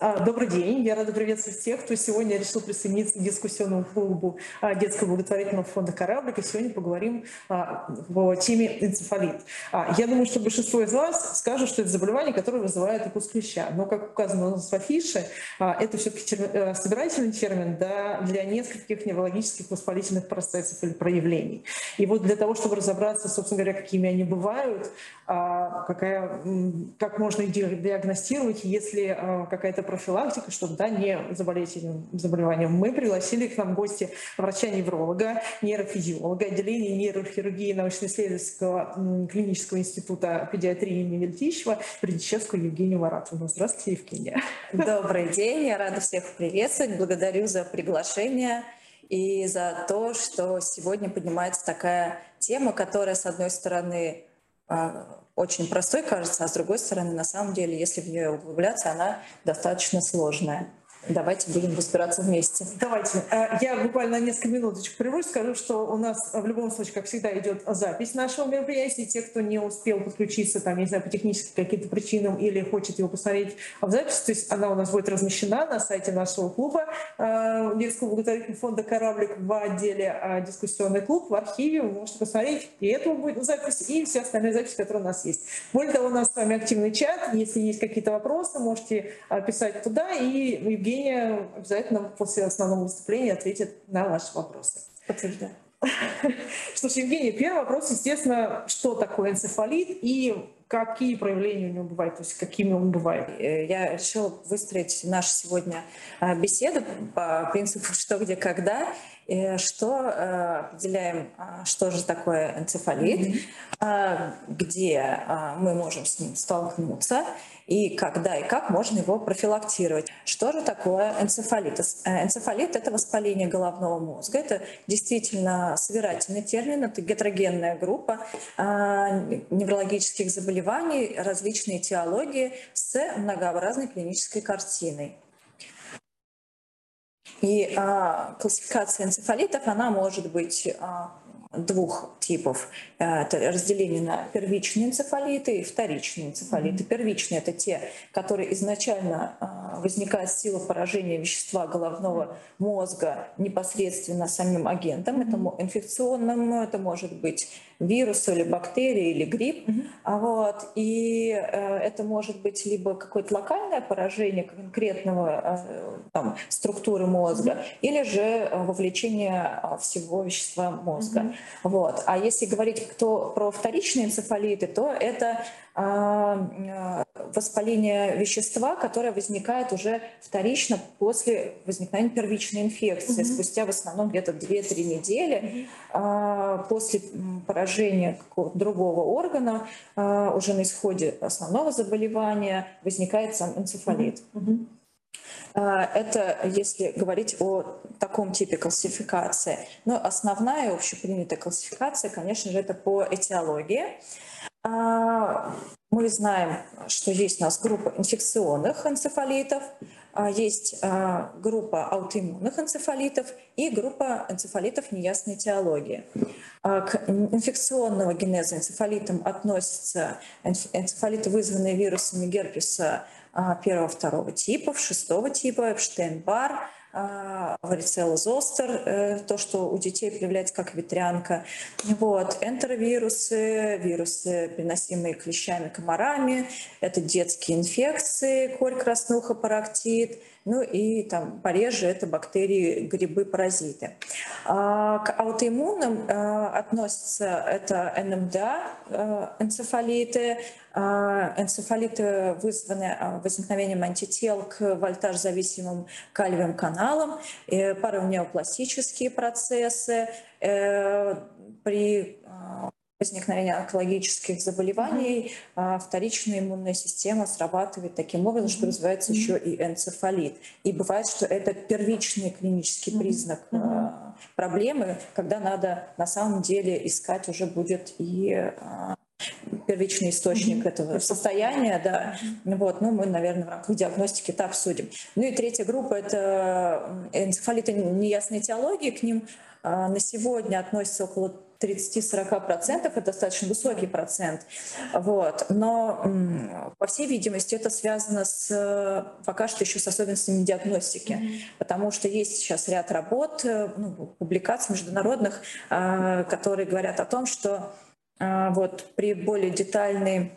А, добрый день. Я рада приветствовать всех, кто сегодня решил присоединиться к дискуссионному клубу а, детского благотворительного фонда «Кораблик». И сегодня поговорим а, о теме энцефалит. Я думаю, что большинство из вас скажут, что это заболевание, которое вызывает укус клеща. Но, как указано у нас в афише, это все-таки э, собирательный термин да, для нескольких неврологических воспалительных процессов или проявлений. И вот для того, чтобы разобраться, собственно говоря, какими они бывают, какая, как можно их диагностировать, если какая-то профилактика, чтобы да, не заболеть этим заболеванием. Мы пригласили к нам гости врача-невролога, нейрофизиолога, отделения нейрохирургии научно-исследовательского клинического института педиатрии имени Вельтищева, Придичевскую Евгению Маратовну. Здравствуйте, Евгения. Добрый день, я рада всех приветствовать. Благодарю за приглашение и за то, что сегодня поднимается такая тема, которая, с одной стороны, а, очень простой кажется, а с другой стороны, на самом деле, если в нее углубляться, она достаточно сложная. Давайте будем разбираться вместе. Давайте. Э, я буквально несколько минуточек прервусь, скажу, что у нас в любом случае, как всегда, идет запись нашего мероприятия. Те, кто не успел подключиться, там, не знаю, по техническим каким-то причинам или хочет его посмотреть в записи, то есть она у нас будет размещена на сайте нашего клуба э, детского благотворительного фонда «Кораблик» в отделе э, «Дискуссионный клуб» в архиве. Вы можете посмотреть и эту будет запись, и все остальные записи, которые у нас есть. Более того, у нас с вами активный чат. Если есть какие-то вопросы, можете писать туда, и Евгений Евгения обязательно после основного выступления ответит на ваши вопросы. Подтверждаю. Что ж, Евгений, первый вопрос, естественно, что такое энцефалит и какие проявления у него бывают, то есть какими он бывает? Э, я решила выстроить нашу сегодня а, беседу по принципу «что, где, когда», что э, определяем, а, что же такое энцефалит, mm-hmm. где мы можем с ним столкнуться, и когда и как можно его профилактировать. Что же такое энцефалит? Э, энцефалит — это воспаление головного мозга. Это действительно собирательный термин, это гетерогенная группа а, неврологических заболеваний, различные теологии с многообразной клинической картиной. И а, классификация энцефалитов, она может быть а, двух типов. Э, это разделение на первичные энцефалиты и вторичные энцефалиты. Первичные — это те, которые изначально э, возникают с силы поражения вещества головного мозга непосредственно самим агентом. Это инфекционным, это может быть вирус или бактерия или грипп. Mm-hmm. Вот. И э, это может быть либо какое-то локальное поражение конкретного там, структуры мозга, mm-hmm. или же вовлечение всего вещества мозга. Mm-hmm. Вот. А если говорить кто про вторичные энцефалиты, то это а, воспаление вещества, которое возникает уже вторично после возникновения первичной инфекции, mm-hmm. спустя в основном где-то 2-3 недели mm-hmm. после поражения какого-то другого органа, а, уже на исходе основного заболевания возникает сам энцефалит. Mm-hmm. Это если говорить о таком типе классификации. Но основная общепринятая классификация, конечно же, это по этиологии. А, мы знаем, что есть у нас группа инфекционных энцефалитов, а, есть а, группа аутоиммунных энцефалитов и группа энцефалитов неясной теологии. К инфекционного генеза энцефалитам относятся энцефалиты, вызванные вирусами герпеса первого-второго типов, шестого типа, Эпштейн-Бар, варицелла зостер, э, то, что у детей появляется как ветрянка. Вот. Энтеровирусы, вирусы, переносимые клещами, комарами, это детские инфекции, корь краснуха, парактит, ну и там пореже это бактерии, грибы, паразиты. А, к аутоиммунным относятся это НМДА, э, энцефалиты, а, энцефалиты вызваны а, возникновением антител к вольтаж-зависимым калиевым каналам, паронеопластические процессы. Э, при возникновения онкологических заболеваний mm-hmm. вторичная иммунная система срабатывает таким образом, что развивается mm-hmm. еще и энцефалит. И бывает, что это первичный клинический mm-hmm. признак проблемы, когда надо на самом деле искать уже будет и а, первичный источник mm-hmm. этого состояния, да. Mm-hmm. Вот, ну, мы, наверное, в рамках диагностики это обсудим. Ну и третья группа — это энцефалиты неясной теологии, к ним а, на сегодня относится около 30-40%, это достаточно высокий процент. Вот. Но, по всей видимости, это связано с, пока что еще с особенностями диагностики, mm-hmm. потому что есть сейчас ряд работ, э, ну, публикаций международных, э, которые говорят о том, что э, вот при более детальной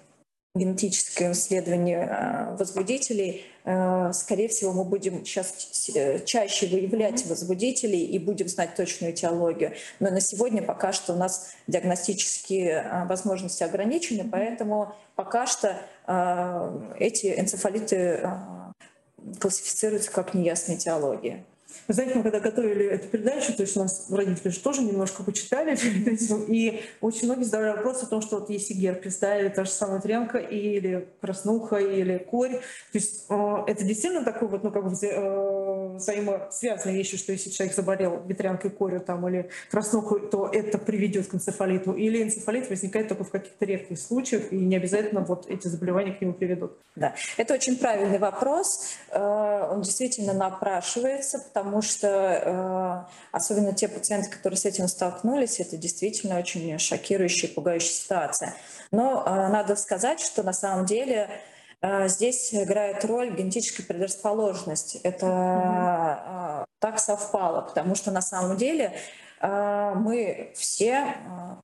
генетическое исследование э, возбудителей, э, скорее всего, мы будем сейчас э, чаще выявлять возбудителей и будем знать точную этиологию. Но на сегодня пока что у нас диагностические возможности ограничены, поэтому пока что эти энцефалиты классифицируются как неясная этиология. Вы знаете, мы когда готовили эту передачу, то есть у нас родители же тоже немножко почитали перед этим, и очень многие задавали вопрос о том, что вот если герпес, да, или та же самая трянка, или краснуха, или корь, то есть э, это действительно такой вот, ну, как бы э, взаимосвязанные вещи, что если человек заболел ветрянкой, корью там, или краснухой, то это приведет к энцефалиту, или энцефалит возникает только в каких-то редких случаях, и не обязательно вот эти заболевания к нему приведут. Да, это очень правильный вопрос, э, он действительно напрашивается, потому что э, особенно те пациенты, которые с этим столкнулись, это действительно очень шокирующая и пугающая ситуация. Но э, надо сказать, что на самом деле э, здесь играет роль генетическая предрасположенность. Это mm-hmm. так совпало, потому что на самом деле мы все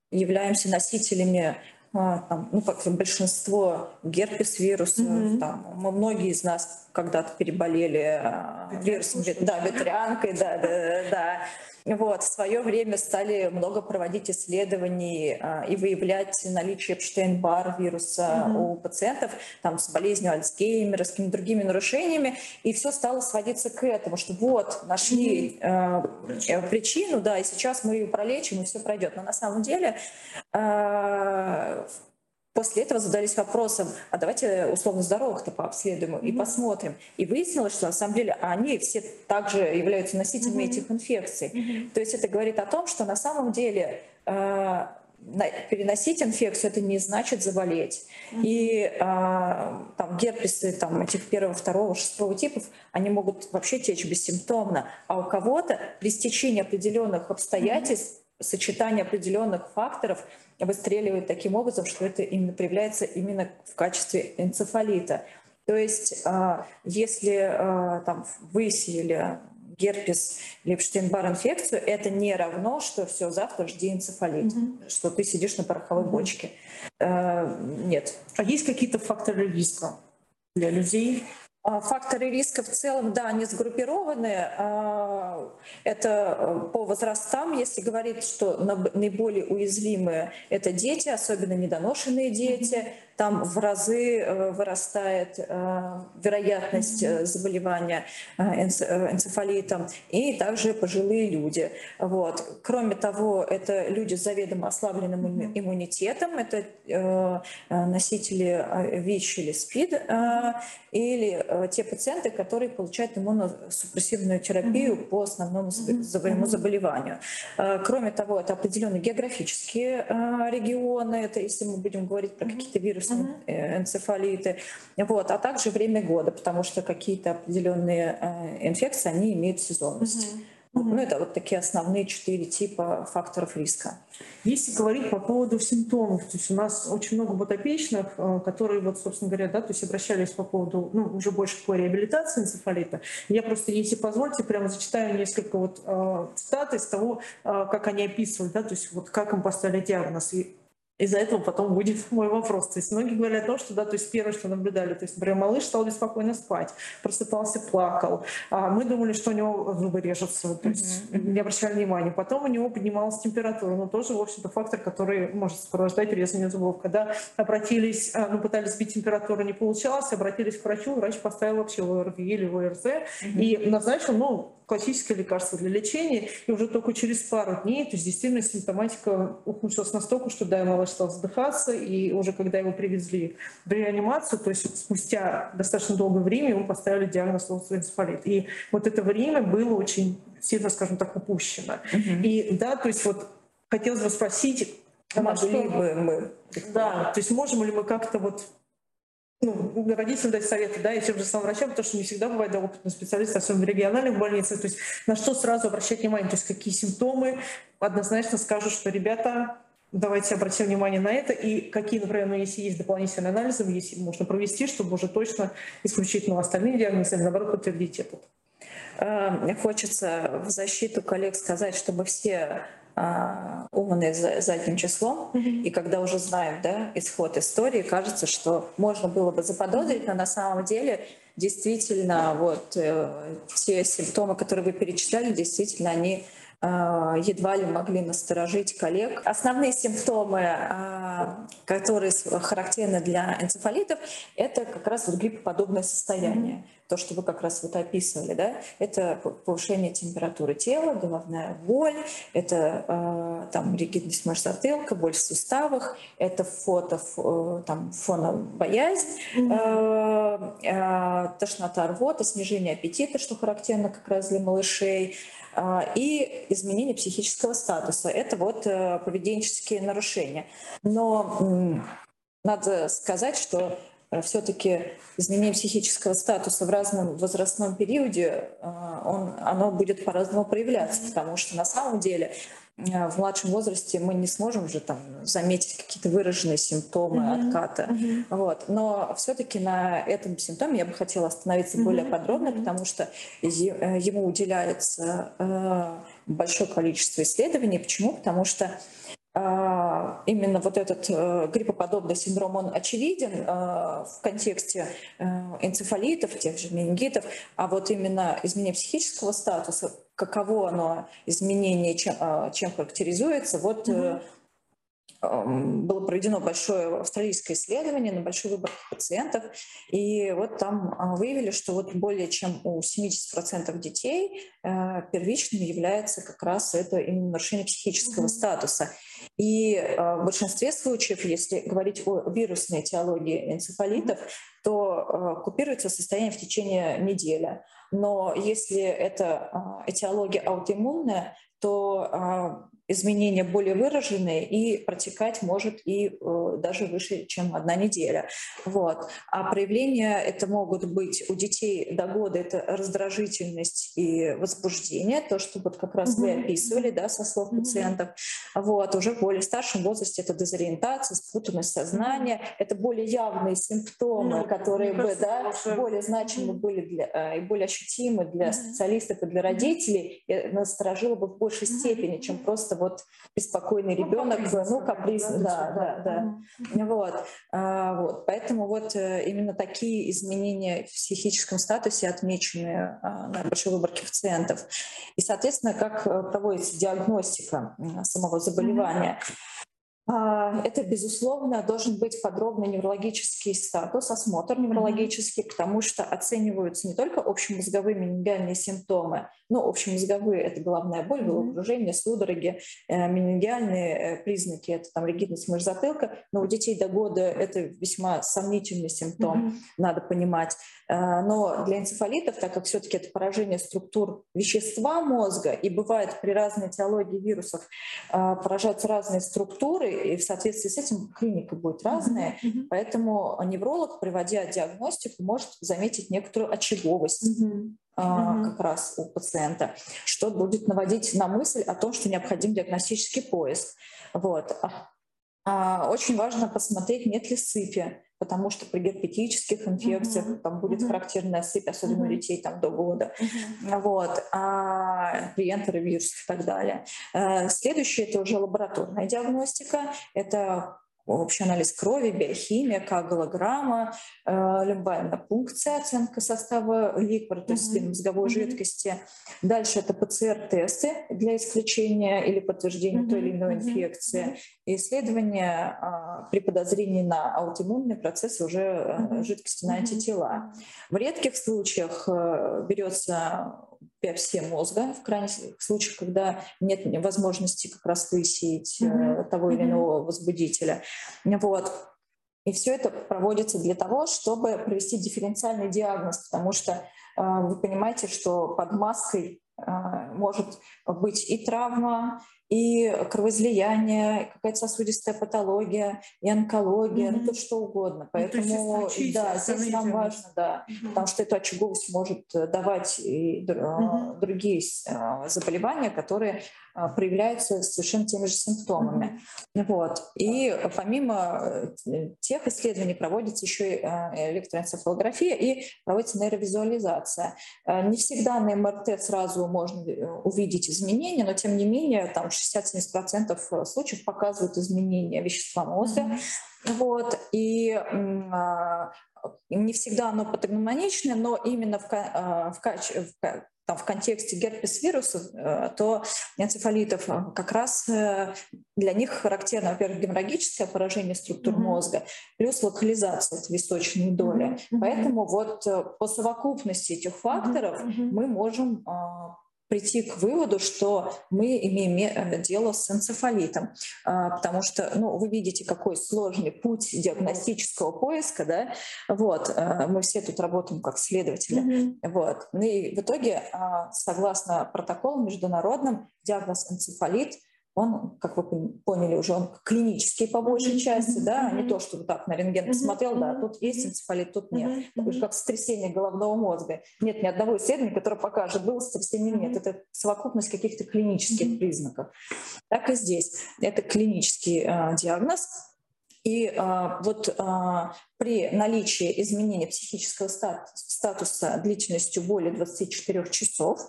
являемся носителями там, ну, как большинство герпес вирусов, mm-hmm. там, мы, многие из нас когда-то переболели вирусом, да, ветрянкой, да, да, да. Вот, в свое время стали много проводить исследований а, и выявлять наличие Эпштейн-Бар вируса mm-hmm. у пациентов там, с болезнью Альцгеймера, с какими-то другими нарушениями, и все стало сводиться к этому, что вот, нашли mm-hmm. э, причину, да, и сейчас мы ее пролечим, и все пройдет. Но на самом деле э, После этого задались вопросом, а давайте условно здоровых-то пообследуем mm-hmm. и посмотрим. И выяснилось, что на самом деле они все также являются носителями mm-hmm. этих инфекций. Mm-hmm. То есть это говорит о том, что на самом деле э, переносить инфекцию это не значит заболеть. Mm-hmm. И э, там герпесы там, этих первого, второго, шестого типов, они могут вообще течь бессимптомно. А у кого-то при стечении определенных обстоятельств mm-hmm сочетание определенных факторов выстреливает таким образом, что это именно проявляется именно в качестве энцефалита. То есть а, если а, там выяснили герпес или Эпштейн-Бар инфекцию, это не равно, что все, завтра жди энцефалит, mm-hmm. что ты сидишь на пороховой mm-hmm. бочке. Э, нет. А есть какие-то факторы риска для людей, факторы риска в целом, да, они сгруппированы. А, это э, по возрастам, если говорить, что наиболее уязвимые — это дети, особенно недоношенные дети, там в разы э, вырастает э, вероятность э, заболевания энцефалитом, и также пожилые люди. Вот. Кроме того, это люди с заведомо ослабленным иммунитетом, это носители ВИЧ или СПИД, или те пациенты, которые получают иммуносупрессивную терапию по основному своему заболеванию. Кроме того, это определенные географические регионы, это если мы будем говорить про какие-то вирусы. Энцефалиты, вот, а также время года, потому что какие-то определенные э, инфекции, они имеют сезонность. Uh-huh. Ну, это вот такие основные четыре типа факторов риска. Если говорить по поводу симптомов, то есть у нас очень много подопечных, э, которые, вот, собственно говоря, да, то есть обращались по поводу, ну, уже больше по реабилитации энцефалита. Я просто, если позволите, прямо зачитаю несколько вот э, цитат из того, э, как они описывают, да, то есть вот как им поставили диагноз. И из-за этого потом будет мой вопрос. То есть многие говорят о том, что, да, то есть первое, что наблюдали, то есть, например, малыш стал беспокойно спать, просыпался, плакал. А мы думали, что у него зубы режутся, то есть mm-hmm. не обращали внимания. Потом у него поднималась температура, но тоже, в общем-то, фактор, который может сопровождать резание зубов. Когда обратились, а, ну, пытались сбить температуру, не получалось, обратились к врачу, врач поставил вообще ОРВИ или ОРЗ mm-hmm. и назначил, ну, классическое лекарство для лечения, и уже только через пару дней, то есть действительно симптоматика ухудшилась настолько, что да, малыш стал задыхаться, и уже когда его привезли в реанимацию, то есть спустя достаточно долгое время ему поставили диагноз энцефалит. И вот это время было очень сильно, скажем так, упущено. Угу. И да, то есть вот хотелось бы спросить, могли бы мы... Да, то есть можем ли мы как-то вот ну, родителям дать советы, да, и тем же самым врачам, потому что не всегда бывает да, опытный специалист, особенно в региональных больницах, то есть на что сразу обращать внимание, то есть какие симптомы, однозначно скажут, что ребята, давайте обратим внимание на это, и какие, например, ну, если есть дополнительные анализы, если можно провести, чтобы уже точно исключить ну, остальные диагнозы, наоборот подтвердить этот. Эм, хочется в защиту коллег сказать, чтобы все умные задним числом, mm-hmm. и когда уже знаем да, исход истории, кажется, что можно было бы заподозрить, но на самом деле действительно вот э, те симптомы, которые вы перечисляли, действительно они а, едва ли могли насторожить коллег. Основные симптомы, а, которые характерны для энцефалитов, это как раз вот гриппоподобное состояние. Mm-hmm то, что вы как раз вот описывали, да, это повышение температуры тела, головная боль, это э, там ригидность мышц затылка, боль в суставах, это фото, э, там фонобоязнь, э, тошнота, рвота, снижение аппетита, что характерно как раз для малышей, и изменение психического статуса. Это вот э, поведенческие нарушения. Но надо сказать, что Э, все-таки изменение психического статуса в разном возрастном периоде, э, он, оно будет по-разному проявляться, потому что на самом деле в младшем возрасте мы не сможем уже там заметить какие-то выраженные симптомы mm-hmm. отката. Mm-hmm. Вот. Но все-таки на этом симптоме я бы хотела остановиться mm-hmm. более подробно, потому что ему уделяется большое количество исследований. Почему? Потому что именно вот этот э, гриппоподобный синдром, он очевиден э, в контексте э, энцефалитов, тех же менингитов, а вот именно изменение психического статуса, каково оно изменение, чем, чем характеризуется, вот mm-hmm было проведено большое австралийское исследование на большой выбор пациентов, и вот там а, выявили, что вот более чем у 70% детей э, первичным является как раз это именно нарушение психического mm-hmm. статуса. И э, в большинстве случаев, если говорить о вирусной этиологии энцефалитов, то э, купируется состояние в течение недели. Но если это а, этиология аутоиммунная, то изменения более выраженные и протекать может и э, даже выше, чем одна неделя. Вот. А проявления это могут быть у детей до года это раздражительность и возбуждение, то, что вот как раз mm-hmm. вы описывали, да, со слов mm-hmm. пациентов. Вот. Уже в более старшем возрасте это дезориентация, спутанность сознания, mm-hmm. это более явные симптомы, mm-hmm. которые бы, да, более значимы mm-hmm. были для, э, и более ощутимы для mm-hmm. специалистов и для родителей, и насторожило бы в большей mm-hmm. степени, чем просто вот беспокойный ну, ребенок, ну, капризный, да, да, да. да. Вот. А, вот. Поэтому вот э, именно такие изменения в психическом статусе отмечены а, на большой выборке пациентов. И, соответственно, как э, проводится диагностика самого заболевания. А, это, безусловно, должен быть подробный неврологический статус, осмотр неврологический, потому что оцениваются не только общемозговые менингиальные симптомы, ну, общемозговые — это головная боль, головокружение, судороги, э, менингиальные э, признаки — это там ригидность мышц затылка, но у детей до года это весьма сомнительный симптом, mm-hmm. надо понимать. Э, но для энцефалитов, так как все-таки это поражение структур вещества мозга, и бывает при разной теологии вирусов поражаются разные структуры, и в соответствии с этим клиника будет разная. Mm-hmm. Поэтому невролог, проводя диагностику, может заметить некоторую очаговость. Mm-hmm. Uh-huh. как раз у пациента, что будет наводить на мысль о том, что необходим диагностический поиск. Вот. А, очень важно посмотреть, нет ли сыпи, потому что при герпетических инфекциях uh-huh. там будет uh-huh. характерная сыпь, особенно uh-huh. у детей там до года. Uh-huh. Вот. А при энтеровирусах и так далее. Э, следующее — это уже лабораторная диагностика. Это общий анализ крови, биохимия, коагулограмма, э, любая пункция, оценка состава ликвора, то есть mm-hmm. мозговой mm-hmm. жидкости. Дальше это ПЦР-тесты для исключения или подтверждения mm-hmm. той или иной инфекции. Mm-hmm. И исследования а, при подозрении на аутоиммунные процессы уже mm-hmm. жидкости на антитела. Mm-hmm. В редких случаях э, берется биопсия мозга, в крайних случаях, когда нет возможности как раз выяснить mm-hmm. того или иного возбудителя. Вот. И все это проводится для того, чтобы провести дифференциальный диагноз, потому что э, вы понимаете, что под маской э, может быть и травма, и кровоизлияние, какая-то сосудистая патология, и онкология, mm-hmm. ну, то что угодно. Поэтому, ну, есть, да, здесь нам важно, да, mm-hmm. потому что эту очаговость может давать и mm-hmm. другие заболевания, которые а, проявляются совершенно теми же симптомами. Вот. И помимо э, тех исследований проводится еще и э, электроэнцефалография и проводится нейровизуализация. Э, не всегда на МРТ сразу можно увидеть изменения, но тем не менее там 60-70% случаев показывают изменения вещества мозга. Mm-hmm. Вот. И а, не всегда оно патогномоничное, но именно в, в, в там, в контексте герпес-вирусов, э, то энцефалитов э, как раз э, для них характерно, во-первых, геморрагическое поражение структур mm-hmm. мозга, плюс локализация этой височной доли. Mm-hmm. Поэтому вот по совокупности этих факторов mm-hmm. мы можем прийти к выводу, что мы имеем э, дело с энцефалитом, а, потому что, ну, вы видите, какой сложный путь диагностического поиска, да, вот, э, мы все тут работаем как следователи, mm-hmm. вот, ну и в итоге, а, согласно протоколу международным, диагноз энцефалит – он, как вы поняли уже, он клинический по большей части, да, не то, что вот так на рентген посмотрел, да, тут есть энцефалит, тут нет. Такое же, как сотрясение головного мозга. Нет ни одного исследования, которое покажет, было сотрясение, нет. Это совокупность каких-то клинических признаков. Так и здесь. Это клинический э, диагноз, и а, вот а, при наличии изменения психического стат статуса длительностью более 24 часов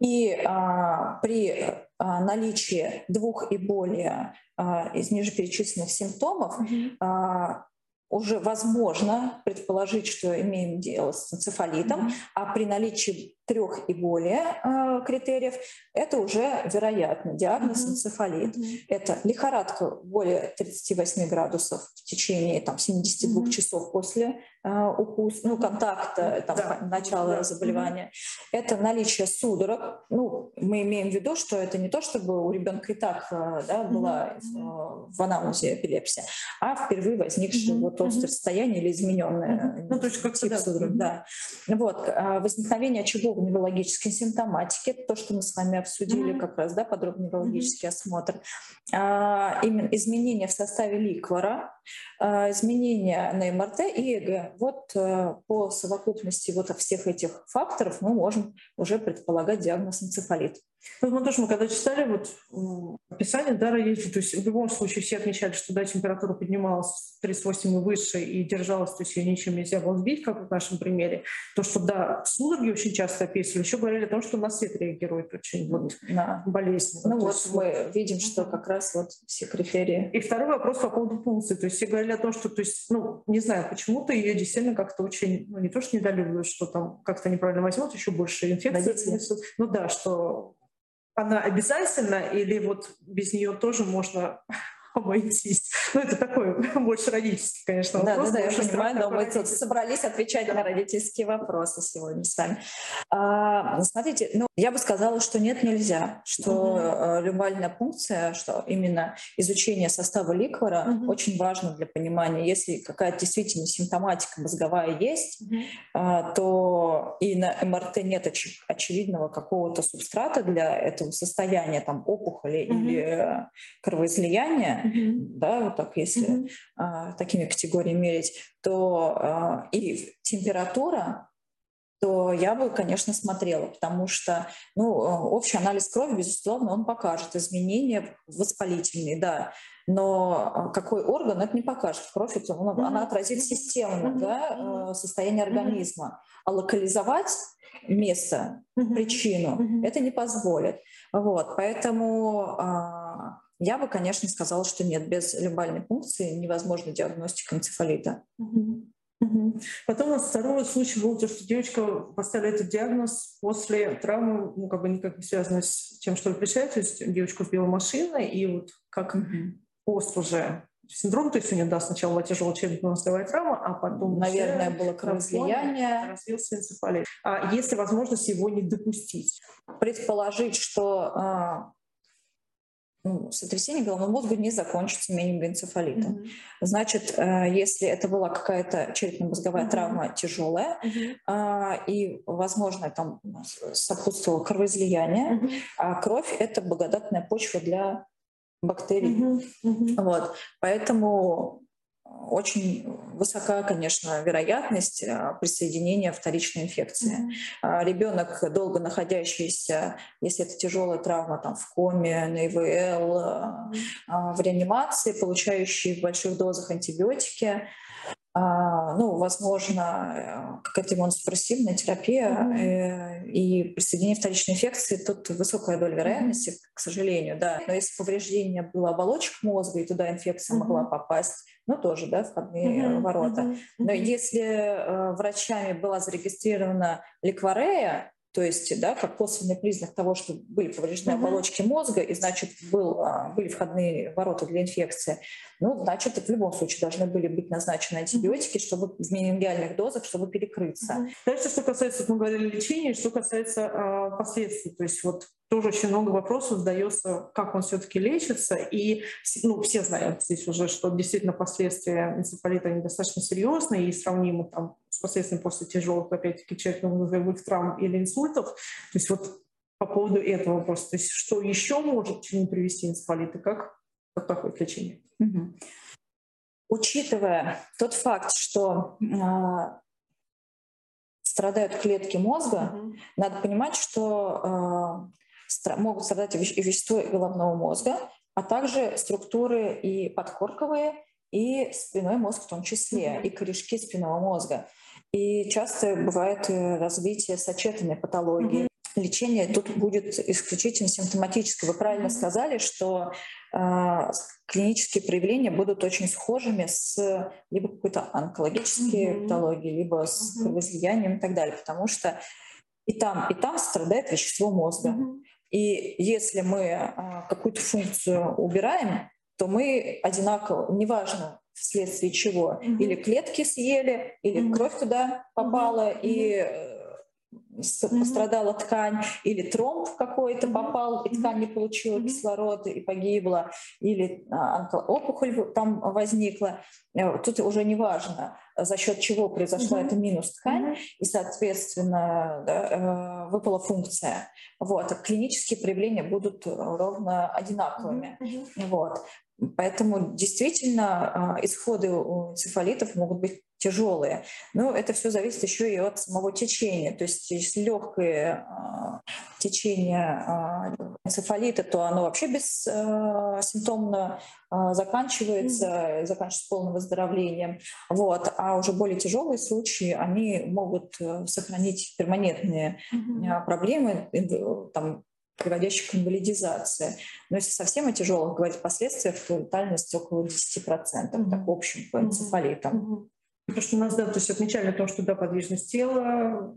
и а, при а, наличии двух и более а, из ниже перечисленных симптомов mm-hmm. а, уже возможно предположить, что имеем дело с энцефалитом, mm-hmm. а при наличии трех и более э, критериев это уже вероятно диагноз mm-hmm. энцефалит. Mm-hmm. Это лихорадка более 38 градусов в течение там, 72 mm-hmm. часов после э, укуса, ну, контакта, там, да. начала да. заболевания. Это наличие судорог. Ну, мы имеем в виду, что это не то, чтобы у ребенка и так э, да, была mm-hmm. в анамнезе эпилепсия, а впервые возникшее mm-hmm. вот острое состояние или измененное mm-hmm. ну, то есть как тип судорог. Да. Вот. Возникновение очагов неврологической симптоматике, то, что мы с вами обсудили mm-hmm. как раз, да, подробный неврологический mm-hmm. осмотр, а, именно изменения в составе ликвора, а, изменения на МРТ и ЭГ. Вот а, по совокупности вот всех этих факторов мы можем уже предполагать диагноз энцефалит. Ну, мы тоже, мы когда читали вот описание да, родителей, то есть в любом случае все отмечали, что да, температура поднималась 38 и выше и держалась, то есть ее ничем нельзя было сбить, как в нашем примере. То, что да, судороги очень часто описывали, еще говорили о том, что на свет реагирует очень вот, на болезненно. Ну вот есть, мы вот, видим, что как раз вот все критерии. И второй вопрос по поводу функции. То есть все говорили о том, что, то есть, ну, не знаю, почему-то ее действительно как-то очень, ну, не то, что недолюбливают, что там как-то неправильно возьмут, еще больше инфекции. Ну да, что она обязательно или вот без нее тоже можно обойтись? Ну, это такой больше родительский, конечно, вопрос. Да, да, я понимаю, но мы тут собрались отвечать на родительские вопросы сегодня с вами. А, смотрите, ну, я бы сказала, что нет, нельзя, что угу. люмбальная пункция, что именно изучение состава ликвора угу. очень важно для понимания. Если какая-то действительно симптоматика мозговая есть, угу. а, то и на МРТ нет оч- очевидного какого-то субстрата для этого состояния, там, опухоли угу. или кровоизлияния, угу. да, вот так, если угу. а, такими категориями мерить, то а, и температура, то я бы, конечно, смотрела, потому что ну, общий анализ крови, безусловно, он покажет изменения воспалительные, да, но а, какой орган это не покажет. Кровь это, ну, mm-hmm. она отразит системно mm-hmm. да, состояние организма, mm-hmm. а локализовать место, mm-hmm. причину mm-hmm. это не позволит. Вот, поэтому а, я бы, конечно, сказала, что нет, без люмбальной пункции невозможна диагностика энцефалита. Потом у нас второй случай был, то, что девочка поставила этот диагноз после травмы, ну, как бы никак не связано с тем, что пришли, то есть девочку сбила машина, и вот как mm-hmm. пост уже синдром, то есть у нее, да, сначала была тяжелая черепно-мозговая травма, а потом... Наверное, было кровоизлияние. Развился энцефалит. А есть ли возможность его не допустить? Предположить, что а, ну, сотрясение головного мозга не закончится менингоэнцефалитом. Mm-hmm. Значит, э, если это была какая-то черепно-мозговая mm-hmm. травма тяжелая, mm-hmm. и, возможно, там сопутствовало кровоизлияние, mm-hmm. а кровь — это благодатная почва для бактерий. Mm-hmm. Mm-hmm. Вот. Поэтому очень высока, конечно, вероятность а, присоединения вторичной инфекции. Mm-hmm. Ребенок, долго находящийся, если это тяжелая травма, там, в коме, на ИВЛ, mm-hmm. в реанимации, получающий в больших дозах антибиотики, ну, возможно, какая-то иммуносупрессивная терапия mm-hmm. и присоединение вторичной инфекции, тут высокая доля вероятности, mm-hmm. к сожалению, да. Но если повреждение было оболочек мозга, и туда инфекция mm-hmm. могла попасть, ну, тоже, да, входные mm-hmm. ворота. Mm-hmm. Но если э, врачами была зарегистрирована ликварея, то есть, да, как косвенный признак того, что были повреждены uh-huh. оболочки мозга, и, значит, был, а, были входные ворота для инфекции, ну, значит, в любом случае должны были быть назначены антибиотики, чтобы в менингиальных дозах, чтобы перекрыться. Uh-huh. Дальше, что касается, мы говорили, лечения, что касается э, последствий. То есть вот тоже очень много вопросов задается, как он все-таки лечится. И ну, все знают здесь уже, что действительно последствия энцефалита они достаточно серьезные и сравнимы там, с последствиями после тяжелых, опять-таки, черепно-мозговых травм или инсультов. То есть вот по поводу этого вопроса, то есть что еще может к чему привести энцефалит и как, как проходит лечение? Угу. Учитывая тот факт, что э, страдают клетки мозга, угу. надо понимать, что э, могут страдать и вещества головного мозга, а также структуры и подкорковые, и спинной мозг в том числе, и корешки спинного мозга. И часто бывает э, развитие сочетанной патологии. Лечение тут будет исключительно симптоматическое. Вы правильно сказали, что э, клинические проявления будут очень схожими с либо какой-то онкологической mm-hmm. патологией, либо с кровоизлиянием и так далее, потому что и там, и там страдает вещество мозга. Mm-hmm. И если мы а, какую-то функцию убираем, то мы одинаково, неважно вследствие чего, mm-hmm. или клетки съели, или mm-hmm. кровь туда попала, mm-hmm. и mm-hmm. пострадала ткань, или тромб какой-то mm-hmm. попал, и ткань не получила mm-hmm. кислорода и погибла, или а, опухоль там возникла. Э, тут уже не важно, за счет чего произошла mm-hmm. эта минус ткань, mm-hmm. и, соответственно, да, э, выпала функция. Вот. Клинические проявления будут ровно одинаковыми. Mm-hmm. Вот. Поэтому действительно а, исходы у энцефалитов могут быть тяжелые. Но это все зависит еще и от самого течения. То есть если легкое э, течение э, энцефалита, то оно вообще бессимптомно э, э, заканчивается, mm-hmm. заканчивается полным выздоровлением. Вот. А уже более тяжелые случаи, они могут э, сохранить перманентные mm-hmm. проблемы, там, приводящих к инвалидизации. Но если совсем о тяжелых говорить последствиях, то летальность около 10%, mm-hmm. так в общем, по энцефалитам. Mm-hmm. То, что у нас, да, то есть отмечали то, что да, подвижность тела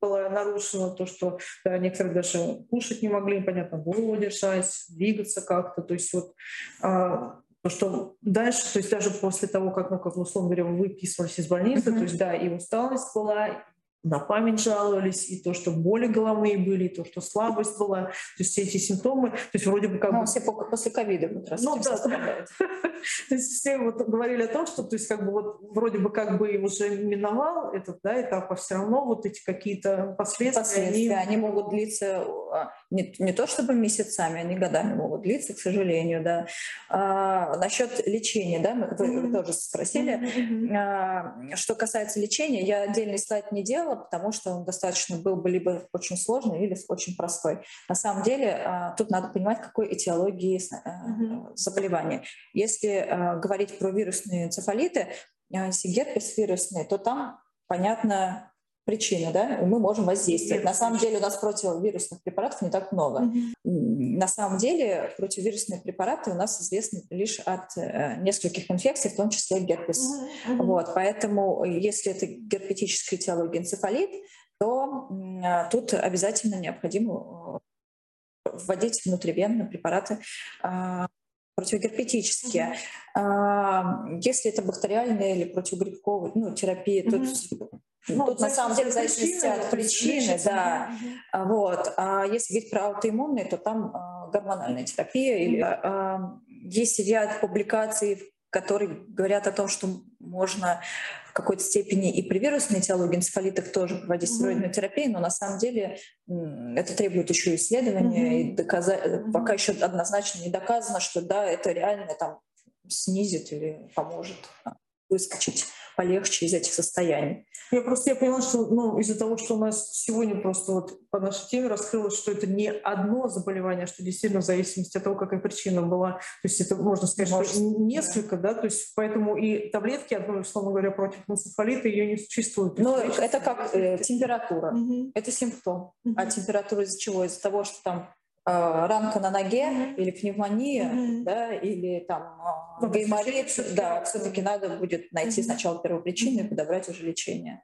была нарушена, то, что да, некоторые даже кушать не могли, понятно, голову держать, двигаться как-то, то есть вот а, то, что дальше, то есть даже после того, как, ну, как условно говоря, выписывались из больницы, mm-hmm. то есть да, и усталость была, на память жаловались, и то, что боли головные были, и то, что слабость была, то есть все эти симптомы, то есть вроде бы как ну, бы... все после ковида как раз ну, да, То есть все вот говорили о том, что то есть как бы вот вроде бы как бы уже миновал этот да, этап, а все равно вот эти какие-то последствия... Последствия, они, они могут длиться а, не, не то чтобы месяцами, они годами могут длиться, к сожалению, да. А, насчет лечения, да, мы, вы, вы тоже спросили. А, что касается лечения, я отдельный слайд не делала, потому что он достаточно был бы либо очень сложный, или очень простой. На самом деле а, тут надо понимать, какой этиологии mm-hmm. заболевания. Если а, говорить про вирусные энцефалиты, если герпес вирусный, то там понятно причина, да, мы можем воздействовать. На самом деле у нас противовирусных препаратов не так много. Mm-hmm. На самом деле противовирусные препараты у нас известны лишь от э, нескольких инфекций, в том числе герпес. Mm-hmm. Вот, поэтому если это герпетическая этиология энцефалит, то э, тут обязательно необходимо э, вводить внутривенно препараты э, противогерпетические. Mm-hmm. Если это бактериальная или противогрибковая ну, терапия, mm-hmm. тут ну, Тут на самом деле в зависимости от причины, да. Угу. Вот. А если говорить про аутоиммунные, то там а, гормональная терапия. Mm-hmm. Есть ряд публикаций, которые говорят о том, что можно в какой-то степени и при вирусной этиологии энцефалитов тоже проводить стероидную терапию, но на самом деле это требует еще исследования, mm-hmm. и mm-hmm. пока еще однозначно не доказано, что да, это реально там снизит или поможет выскочить полегче из этих состояний. Я просто я поняла, что ну, из-за того, что у нас сегодня просто вот по нашей теме раскрылось, что это не одно заболевание, что действительно в зависимости от того, какая причина была, то есть это можно сказать, Может, что несколько, да. да, то есть поэтому и таблетки одной, условно говоря, против энцефалита ее не существует. Ну, это как э, температура, угу. это симптом. Угу. А температура из-за чего? Из-за того, что там ранка на ноге mm-hmm. или пневмония, mm-hmm. да, или там ну, гайморит, да, все-таки надо будет найти mm-hmm. сначала первопричину и подобрать уже лечение.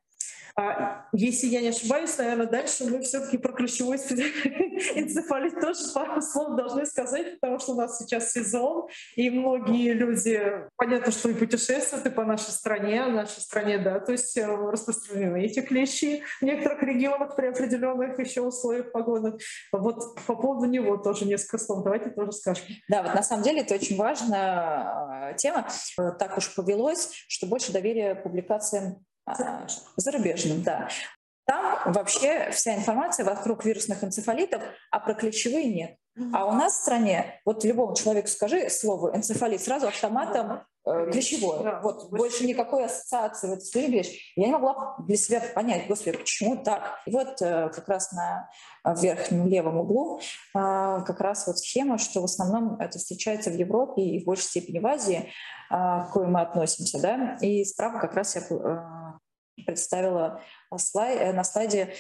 А если я не ошибаюсь, наверное, дальше мы все-таки про ключевой энцефалит тоже пару слов должны сказать, потому что у нас сейчас сезон, и многие люди, понятно, что и путешествуют и по нашей стране, в нашей стране, да, то есть э, распространены эти клещи в некоторых регионах при определенных еще условиях погоды. Вот по поводу него тоже несколько слов. Давайте тоже скажем. Да, вот на самом деле это очень важная э, тема. Так уж повелось, что больше доверия публикациям а, зарубежным, да. Там вообще вся информация вокруг вирусных энцефалитов, а про клещевые нет. А у нас в стране, вот любому человеку скажи слово энцефалит, сразу автоматом э, клещевое. Да, вот больше никакой ассоциации в этой вещь. Я не могла для себя понять, господи, почему так? И вот э, как раз на верхнем левом углу э, как раз вот схема, что в основном это встречается в Европе и в большей степени в Азии, э, к кое мы относимся, да. И справа как раз я э, представила э, на слайде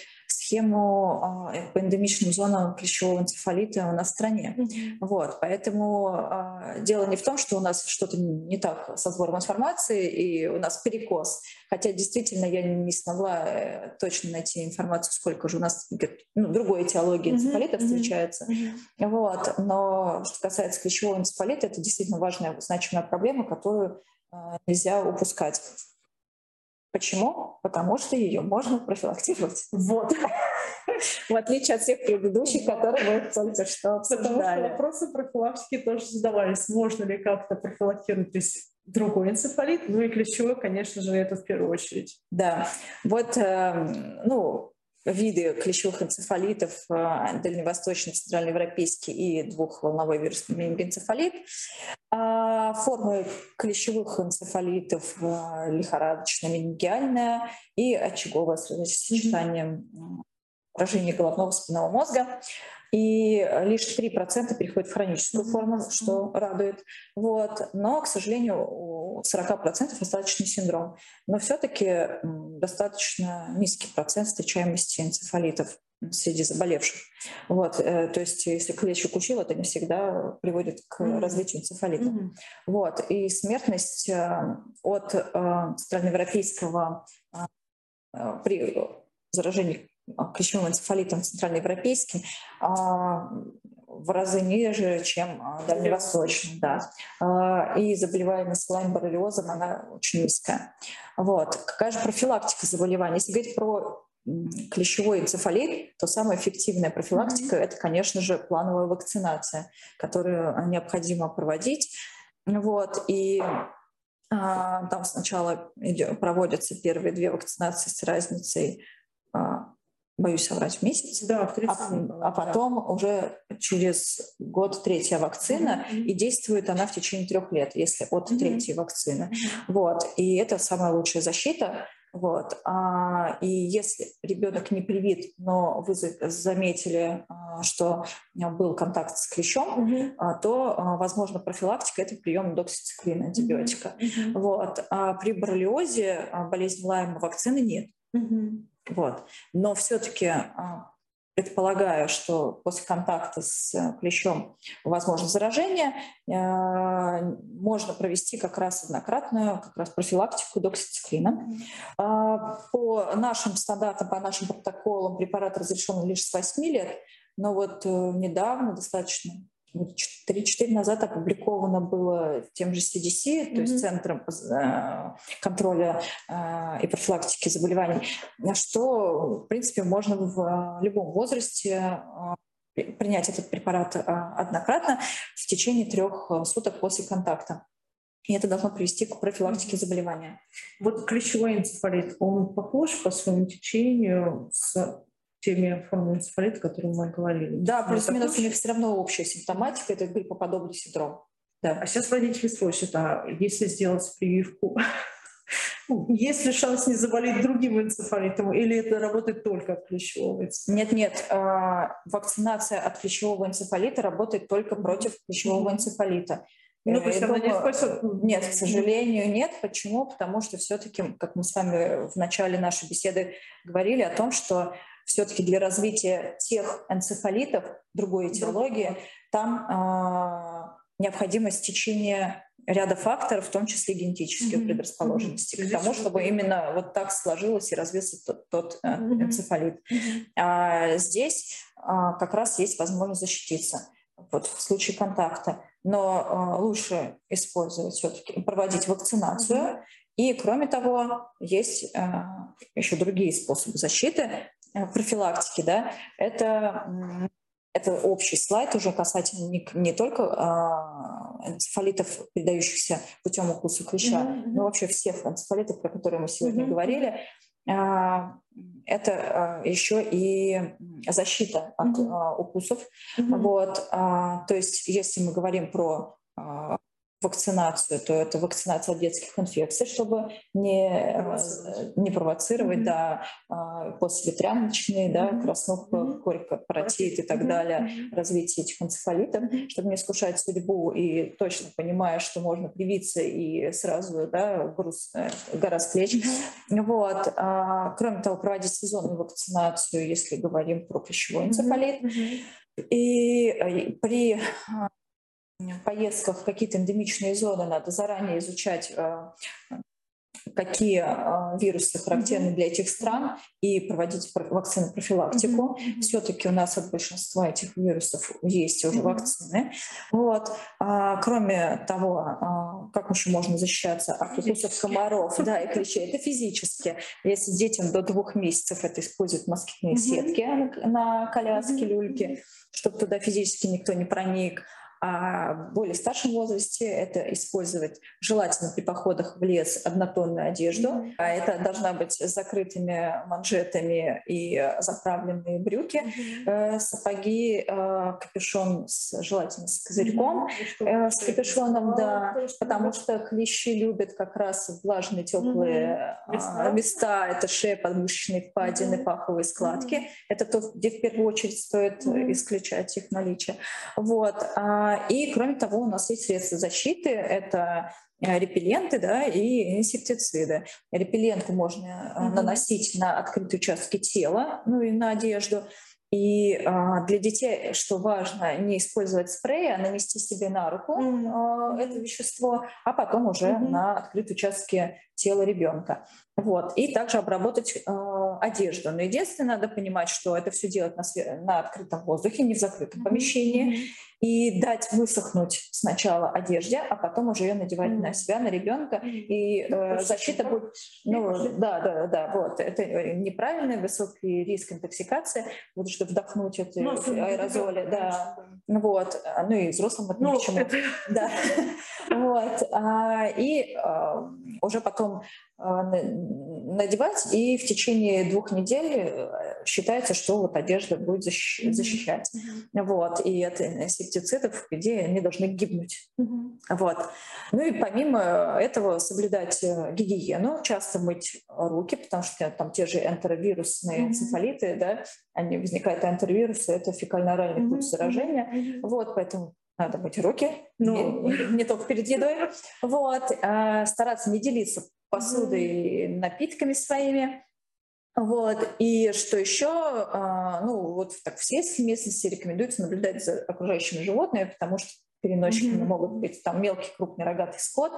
схему а, по эндемичным зонам клещевого энцефалита на стране. Mm-hmm. Вот, поэтому а, дело не в том, что у нас что-то не так со сбором информации и у нас перекос. Хотя действительно я не смогла э, точно найти информацию, сколько же у нас ну, другой этиологии энцефалита mm-hmm. встречается. Mm-hmm. Вот, но что касается клещевого энцефалита, это действительно важная, значимая проблема, которую а, нельзя упускать. Почему? Потому что ее можно профилактировать. Вот. В отличие от всех предыдущих, которые мы только что обсуждали. Потому что вопросы профилактики тоже задавались. Можно ли как-то профилактировать то есть другой энцефалит? Ну и ключевой, конечно же, это в первую очередь. Да. Вот, э, ну, виды клещевых энцефалитов, э, дальневосточный, центральноевропейский и двухволновой вирусный менингоэнцефалит. А формы клещевых энцефалитов э, лихорадочно-менингиальная и очаговое с сочетанием поражения головного спинного мозга и лишь 3% переходят в хроническую форму, что радует. Вот. Но, к сожалению, у 40% остаточный синдром. Но все-таки достаточно низкий процент встречаемости энцефалитов среди заболевших. Вот, э, то есть если клещ укусил, это не всегда приводит к mm-hmm. развитию энцефалита. Mm-hmm. Вот, и смертность э, от э, центральноевропейского при заражении клещевым энцефалитом центральноевропейским а, в разы ниже, чем а, дальневосточным. Да. И заболеваемость лайм-боррелиозом, она очень низкая. Вот. Какая же профилактика заболеваний? Если говорить про клещевой энцефалит, то самая эффективная профилактика mm-hmm. это, конечно же, плановая вакцинация, которую необходимо проводить. Вот. И а, там сначала проводятся первые две вакцинации с разницей боюсь соврать, в месяц. Да, в 30 а, а потом да. уже через год третья вакцина, mm-hmm. и действует она в течение трех лет, если от mm-hmm. третьей вакцины. Mm-hmm. Вот. И это самая лучшая защита. Вот. А, и если ребенок не привит, но вы заметили, а, что был контакт с клещом, mm-hmm. а, то, а, возможно, профилактика – это прием доксициклина, антибиотика. Mm-hmm. Вот. А при боррелиозе, болезни Лайма, вакцины нет. Mm-hmm. Вот. Но все-таки а, предполагаю, что после контакта с э, клещом возможно заражение, а, можно провести как раз однократную как раз профилактику доксициклина. А, по нашим стандартам, по нашим протоколам препарат разрешен лишь с 8 лет, но вот э, недавно достаточно 3-4 назад опубликовано было тем же CDC, mm-hmm. то есть Центром э, контроля э, и профилактики заболеваний, что, в принципе, можно в любом возрасте принять этот препарат однократно в течение трех суток после контакта. И это должно привести к профилактике заболевания. Вот ключевой энцефалит, он похож по своему течению с теми формами энцефалита, о которых мы говорили? Да, плюс-минус у них все равно общая симптоматика, это гриппоподобный синдром. Да. А сейчас родители спросят, а если сделать прививку, есть ли шанс не заболеть другим энцефалитом, или это работает только от клещевого энцефалита? Нет, нет. А, вакцинация от клещевого энцефалита работает только против клещевого энцефалита. Ну, то есть она не спасет? Нет, к сожалению, нет. Почему? Потому что все-таки, как мы с вами в начале нашей беседы говорили о том, что все-таки для развития тех энцефалитов, другой этиологии, там э, необходимость течения ряда факторов, в том числе генетических mm-hmm. предрасположенностей, mm-hmm. к тому, чтобы именно вот так сложилось и развился тот, тот mm-hmm. энцефалит. Mm-hmm. А здесь а, как раз есть возможность защититься вот в случае контакта но э, лучше использовать все-таки, проводить вакцинацию. Mm-hmm. И, кроме того, есть э, еще другие способы защиты, профилактики. Да? Это, это общий слайд уже касательно не, не только энцефалитов, передающихся путем укуса клеща, mm-hmm. но вообще всех энцефалитов, про которые мы сегодня mm-hmm. говорили. А, это а, еще и защита от mm-hmm. укусов. Mm-hmm. Вот, то есть, если мы говорим про вакцинацию, то это вакцинация от детских инфекций, чтобы не, э, не провоцировать, mm-hmm. да, а, постветряночные, да, mm-hmm. краснуха, mm-hmm. корикопаратит и так mm-hmm. далее, развитие этих энцефалитов, чтобы не искушать судьбу и точно понимая, что можно привиться и сразу, да, груз, э, гора с плеч. Mm-hmm. Вот. А, кроме того, проводить сезонную вакцинацию, если говорим про пищевой энцефалит. Mm-hmm. И э, при поездках в какие-то эндемичные зоны надо заранее изучать, э, какие э, вирусы характерны для этих стран и проводить вакцину профилактику. Mm-hmm. Все-таки у нас от большинства этих вирусов есть уже mm-hmm. вакцины. Вот. А, кроме того, а, как еще можно защищаться от укусов комаров да, и клещей, это физически. Если детям до двух месяцев это используют москитные mm-hmm. сетки на коляске, mm-hmm. люльки, чтобы туда физически никто не проник. А в более старшем возрасте это использовать желательно при походах в лес однотонную одежду. Mm-hmm. А это должна быть с закрытыми манжетами и заправленные брюки, mm-hmm. сапоги, э, капюшон с, желательно с козырьком, mm-hmm. с капюшоном, да, потому что клещи любят как раз влажные теплые mm-hmm. места. места. Это шея, подмышечные впадины, mm-hmm. паховые складки. Mm-hmm. Это то, где в первую очередь стоит mm-hmm. исключать их наличие. Вот. А и, кроме того, у нас есть средства защиты. Это э, репелленты да, и инсектициды. Репелленты можно mm-hmm. наносить на открытые участки тела, ну и на одежду. И а, для детей, что важно, не использовать спрей, а нанести себе на руку mm-hmm. а, это вещество, а потом уже mm-hmm. на открытые участки тела ребенка. Вот. И также обработать э, одежду. Но единственное, надо понимать, что это все делать на, на открытом воздухе, не в закрытом mm-hmm. помещении. И дать высохнуть сначала одежде, а потом уже ее надевать mm-hmm. на себя, на ребенка. И э, защита будет... Ну, да, да, да, вот. Это э, неправильный высокий риск интоксикации, вот, что вдохнуть эти ну, аэрозоли. Да. Вот. Ну и взрослым это ну, ни Это... Да. Вот. А, и а, уже потом а, надевать, и в течение двух недель э, считается, что вот одежда будет защищать. Mm-hmm. Вот. И от инсектицидов, где они должны гибнуть. Mm-hmm. Вот. Ну и помимо этого соблюдать э, гигиену, часто мыть руки, потому что там те же энтеровирусные mm-hmm. энцефалиты, да, они возникают энтеровирусы, это фекально-оральный mm-hmm. путь заражения. Mm-hmm. Вот, поэтому надо мыть руки, ну, не, не только перед едой. Вот, а, стараться не делиться посудой, напитками своими. Вот. И что еще, а, ну вот так, в сельской местности рекомендуется наблюдать за окружающими животными, потому что переносчиками mm-hmm. могут быть там мелкий, крупный рогатый скот,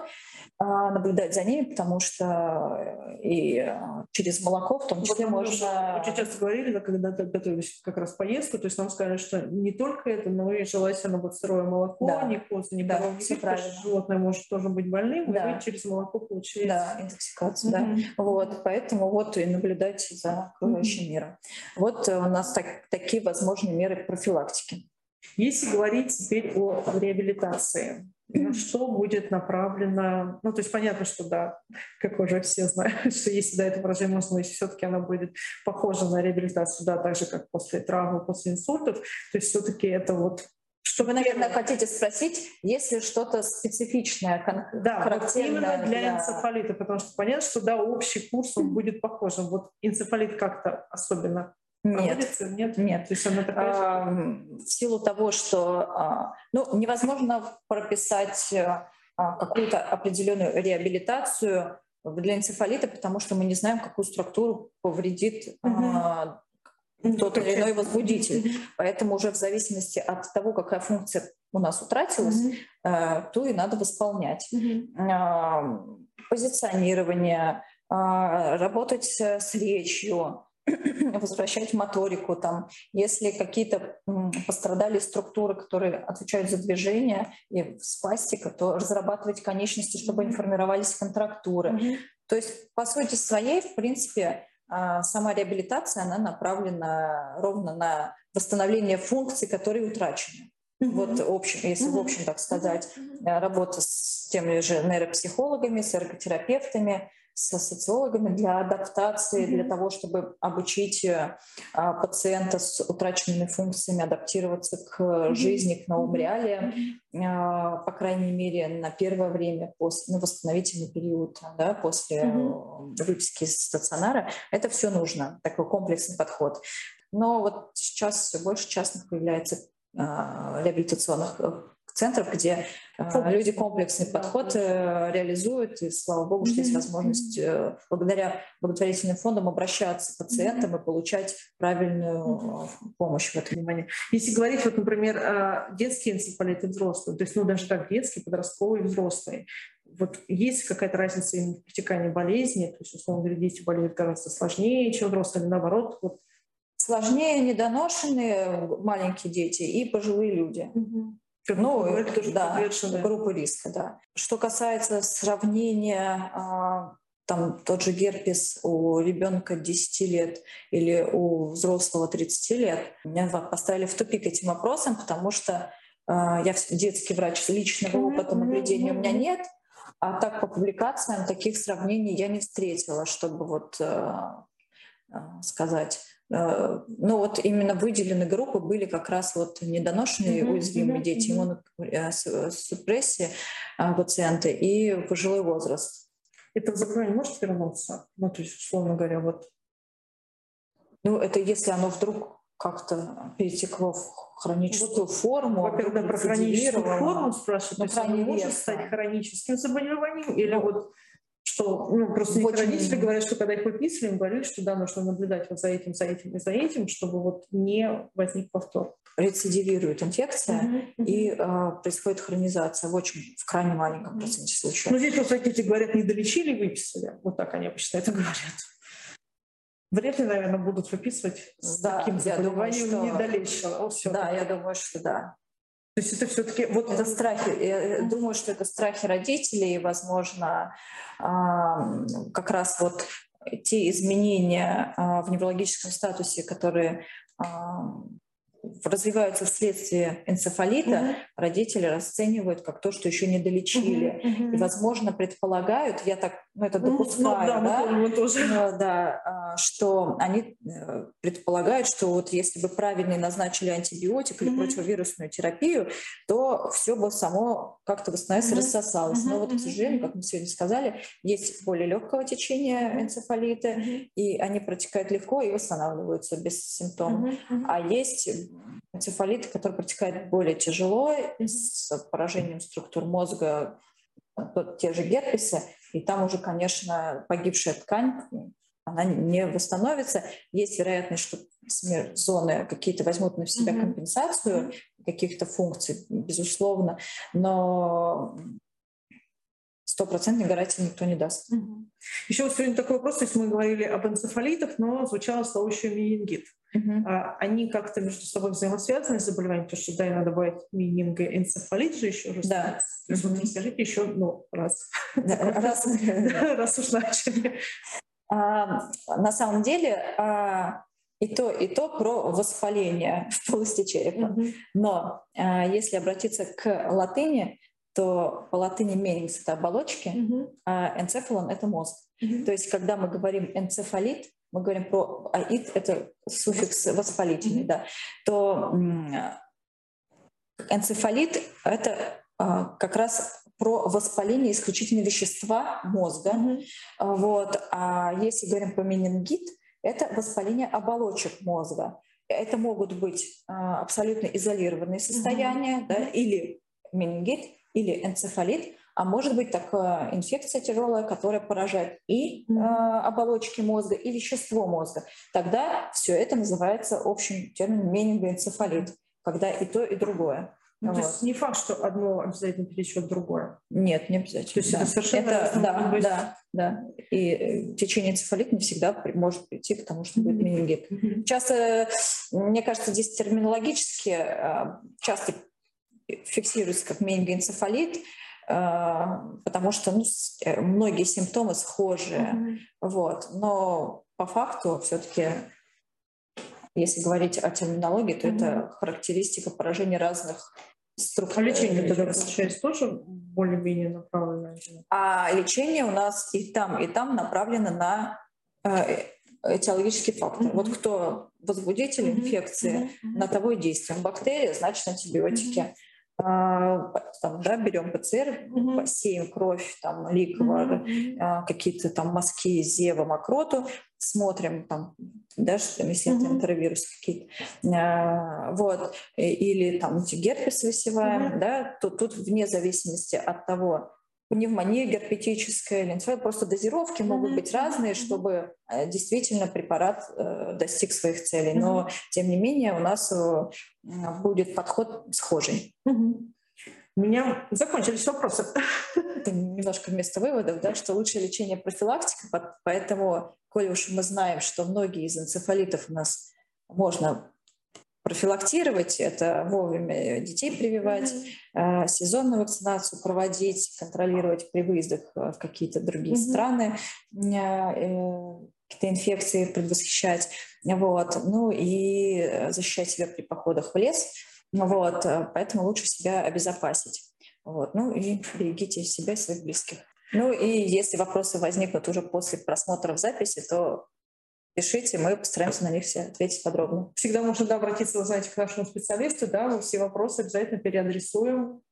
а, наблюдать за ними, потому что и а, через молоко в том числе вот можно... Очень часто говорили, да, когда готовились как раз поездку, то есть нам сказали, что не только это, но и желательно вот сырое молоко, да. не поздно, не да, все правильно. животное может тоже быть больным, да. и через молоко получаете... Да, интоксикацию, mm-hmm. да. Вот, поэтому вот и наблюдать за окружающим mm-hmm. миром. Вот у нас так, такие возможные меры профилактики. Если говорить теперь о реабилитации, на что будет направлено, ну, то есть понятно, что да, как уже все знают, что если до этого выражения можно, если все-таки она будет похожа на реабилитацию, да, так же, как после травмы, после инсультов, то есть все-таки это вот что вы, наверное, хотите спросить, есть ли что-то специфичное, кон- да, характерное вот именно для, для энцефалита, потому что понятно, что да, общий курс он будет похожим. Вот энцефалит как-то особенно нет, нет, нет. То есть она такая... а, в силу того, что а, ну, невозможно прописать а, какую-то определенную реабилитацию для энцефалита, потому что мы не знаем, какую структуру повредит угу. тот или иной возбудитель. Угу. Поэтому уже в зависимости от того, какая функция у нас утратилась, угу. то и надо восполнять. Угу. Позиционирование, работать с речью, возвращать моторику, там, если какие-то пострадали структуры, которые отвечают за движение и спастика, то разрабатывать конечности, чтобы они формировались контрактуры. Mm-hmm. То есть, по сути своей, в принципе, а, сама реабилитация, она направлена ровно на восстановление функций, которые утрачены. Mm-hmm. Вот общем, если mm-hmm. в общем так сказать, mm-hmm. работа с теми же нейропсихологами, с эрготерапевтами, со социологами для адаптации, mm-hmm. для того, чтобы обучить а, пациента с утраченными функциями адаптироваться к mm-hmm. жизни, к новым реалиям, а, по крайней мере, на первое время, после, на восстановительный период, да, после mm-hmm. выписки из стационара. Это все нужно, такой комплексный подход. Но вот сейчас все больше частных появляется а, реабилитационных э, центров, где э, люди комплексный подход э, реализуют, и слава богу, что есть возможность э, благодаря благотворительным фондам обращаться к пациентам и получать правильную помощь в этом внимании. Если говорить, вот, например, детский энцефалит и взрослый, то есть, ну, даже так, детский, подростковый, взрослый, вот есть какая-то разница именно в протекании болезни, то есть, условно говоря, дети болеют гораздо сложнее, чем взрослые, или наоборот, вот? Сложнее недоношенные маленькие дети и пожилые люди. Угу. Ну, это тоже да, группа риска, да. Что касается сравнения а, там тот же герпес у ребенка 10 лет или у взрослого 30 лет, меня поставили в тупик этим вопросом, потому что э, я детский врач, личного опыта наблюдения у меня нет, а так по публикациям таких сравнений я не встретила, чтобы вот э, сказать. Э, ну вот именно выделены группы были как раз вот недоношенные mm-hmm. уязвимые mm-hmm. дети, иммуносупрессия э, пациенты и пожилой возраст. Это заболевание может вернуться? Ну, то есть, условно говоря, вот... Ну, это если оно вдруг как-то перетекло в хроническую форму. Во-первых, про хроническую форму спрашивают, ну, то есть оно может стать хроническим заболеванием или ну, вот что ну, просто Очень... родители говорят, что когда их выписывали, им говорили, что да, нужно наблюдать вот за этим, за этим и за этим, чтобы вот не возник повтор. Рецидивирует инфекция mm-hmm. и э, происходит хронизация в очень в крайне маленьком проценте случаев. Ну здесь просто родители говорят, не долечили, выписали. Вот так они обычно это говорят. Вряд ли, наверное, будут выписывать с да, таким заболеванием думаю, что... недолеченного. Да, я думаю, что да. То есть это все-таки вот это страхи. Я думаю, что это страхи родителей, возможно, как раз вот те изменения а, в неврологическом статусе, которые развиваются вследствие энцефалита, mm-hmm. родители расценивают как то, что еще не долечили. Mm-hmm. И, возможно, предполагают, я так ну, это допускаю, ну, да, мы тоже. Э, да, что они э, предполагают, что вот если бы правильно назначили антибиотик или mm-hmm. противовирусную терапию, то все бы само как-то восстановилось mm-hmm. рассосалось. Mm-hmm. Но вот, к сожалению, как мы сегодня сказали, есть более легкого течения энцефалита, mm-hmm. и они протекают легко и восстанавливаются без симптомов. Mm-hmm. А есть энцефалит, который протекает более тяжело, с поражением структур мозга, те же герпесы, и там уже, конечно, погибшая ткань, она не восстановится. Есть вероятность, что смерть зоны какие-то возьмут на себя mm-hmm. компенсацию, каких-то функций, безусловно, но стопроцентной гарантии никто не даст. Угу. Еще вот сегодня такой вопрос, то есть мы говорили об энцефалитах, но звучало слово еще менингит. Угу. А, они как-то между собой взаимосвязаны заболевания, потому что да, иногда бывает менингоэнцефалит же еще раз. Да. То есть вот расскажите еще, ну, раз. раз. раз уж начали. А, на самом деле а, и то, и то про воспаление в полости черепа. Mm-hmm. Но а, если обратиться к латыни, то по латыни менинс — это оболочки, mm-hmm. а энцефалон — это мозг. Mm-hmm. То есть когда мы говорим энцефалит, мы говорим про аид — это суффикс воспалительный, mm-hmm. да, то энцефалит — это а, как раз про воспаление исключительно вещества мозга. Mm-hmm. Вот. А если говорим про менингит, это воспаление оболочек мозга. Это могут быть а, абсолютно изолированные состояния, mm-hmm. да, или менингит, или энцефалит, а может быть такая инфекция тяжелая, которая поражает и э, оболочки мозга, и вещество мозга. Тогда все это называется общим термином менингоэнцефалит, когда и то, и другое. Ну, вот. То есть не факт, что одно обязательно перетечет другое. Нет, не обязательно. То есть да. это совершенно это, да, быть... да, да. И э, течение энцефалита не всегда может прийти к тому, что будет менингит. Mm-hmm. Часто, мне кажется, здесь терминологически э, часто фиксируется как менингоэнцефалит, э, потому что ну, многие симптомы схожие. Mm-hmm. Вот. Но по факту все-таки если говорить о терминологии, то mm-hmm. это характеристика поражения разных структур. А лечение тогда, получается, тоже более-менее направлено? А лечение у нас и там, и там направлено на э, этиологический фактор. Mm-hmm. Вот кто возбудитель mm-hmm. инфекции, mm-hmm. на того и действуем. Бактерия, значит, антибиотики. Mm-hmm. А, там, да, берем ПЦР, mm-hmm. сеем кровь, там, ликвор, mm-hmm. какие-то там мазки, зева, мокроту, смотрим там, да, что, если mm-hmm. это энтеровирус какие-то, а, вот, или там герпес высеваем, mm-hmm. да, то тут вне зависимости от того, пневмония герпетическая, лимфоид, просто дозировки mm-hmm. могут быть разные, чтобы э, действительно препарат э, достиг своих целей. Mm-hmm. Но, тем не менее, у нас э, будет подход схожий. Mm-hmm. У меня закончились вопросы. Это немножко вместо выводов, да, что лучшее лечение профилактика, поэтому, коли уж мы знаем, что многие из энцефалитов у нас можно профилактировать, это вовремя детей прививать, mm-hmm. сезонную вакцинацию проводить, контролировать при выездах э, в какие-то другие mm-hmm. страны, э, какие-то инфекции предвосхищать, вот, ну и защищать себя при походах в лес, вот, поэтому лучше себя обезопасить, вот, ну и берегите себя и своих близких. Ну и если вопросы возникнут уже после просмотра в записи, то пишите, мы постараемся на них все ответить подробно. Всегда можно да, обратиться, вы знаете, к нашему специалисту, да, мы все вопросы обязательно переадресуем,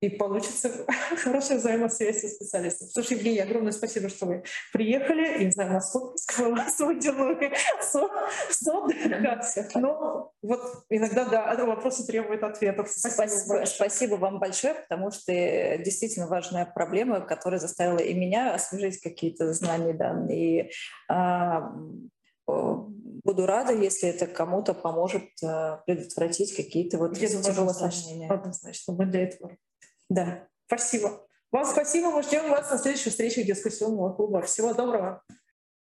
и получится хорошая взаимосвязь со специалистом. Слушай, Евгений, огромное спасибо, что вы приехали. Я не знаю, насколько сказала свой деловой сон. Но вот иногда, да, вопросы требуют ответов. Спасибо, спасибо вам большое, потому что действительно важная проблема, которая заставила и меня освежить какие-то знания, данные. И, а, буду рада, если это кому-то поможет а, предотвратить какие-то вот тяжелые осложнения. Однозначно, мы для этого да, спасибо. Вам спасибо. Мы ждем вас на следующих встречах дискуссионного клуба. Всего доброго.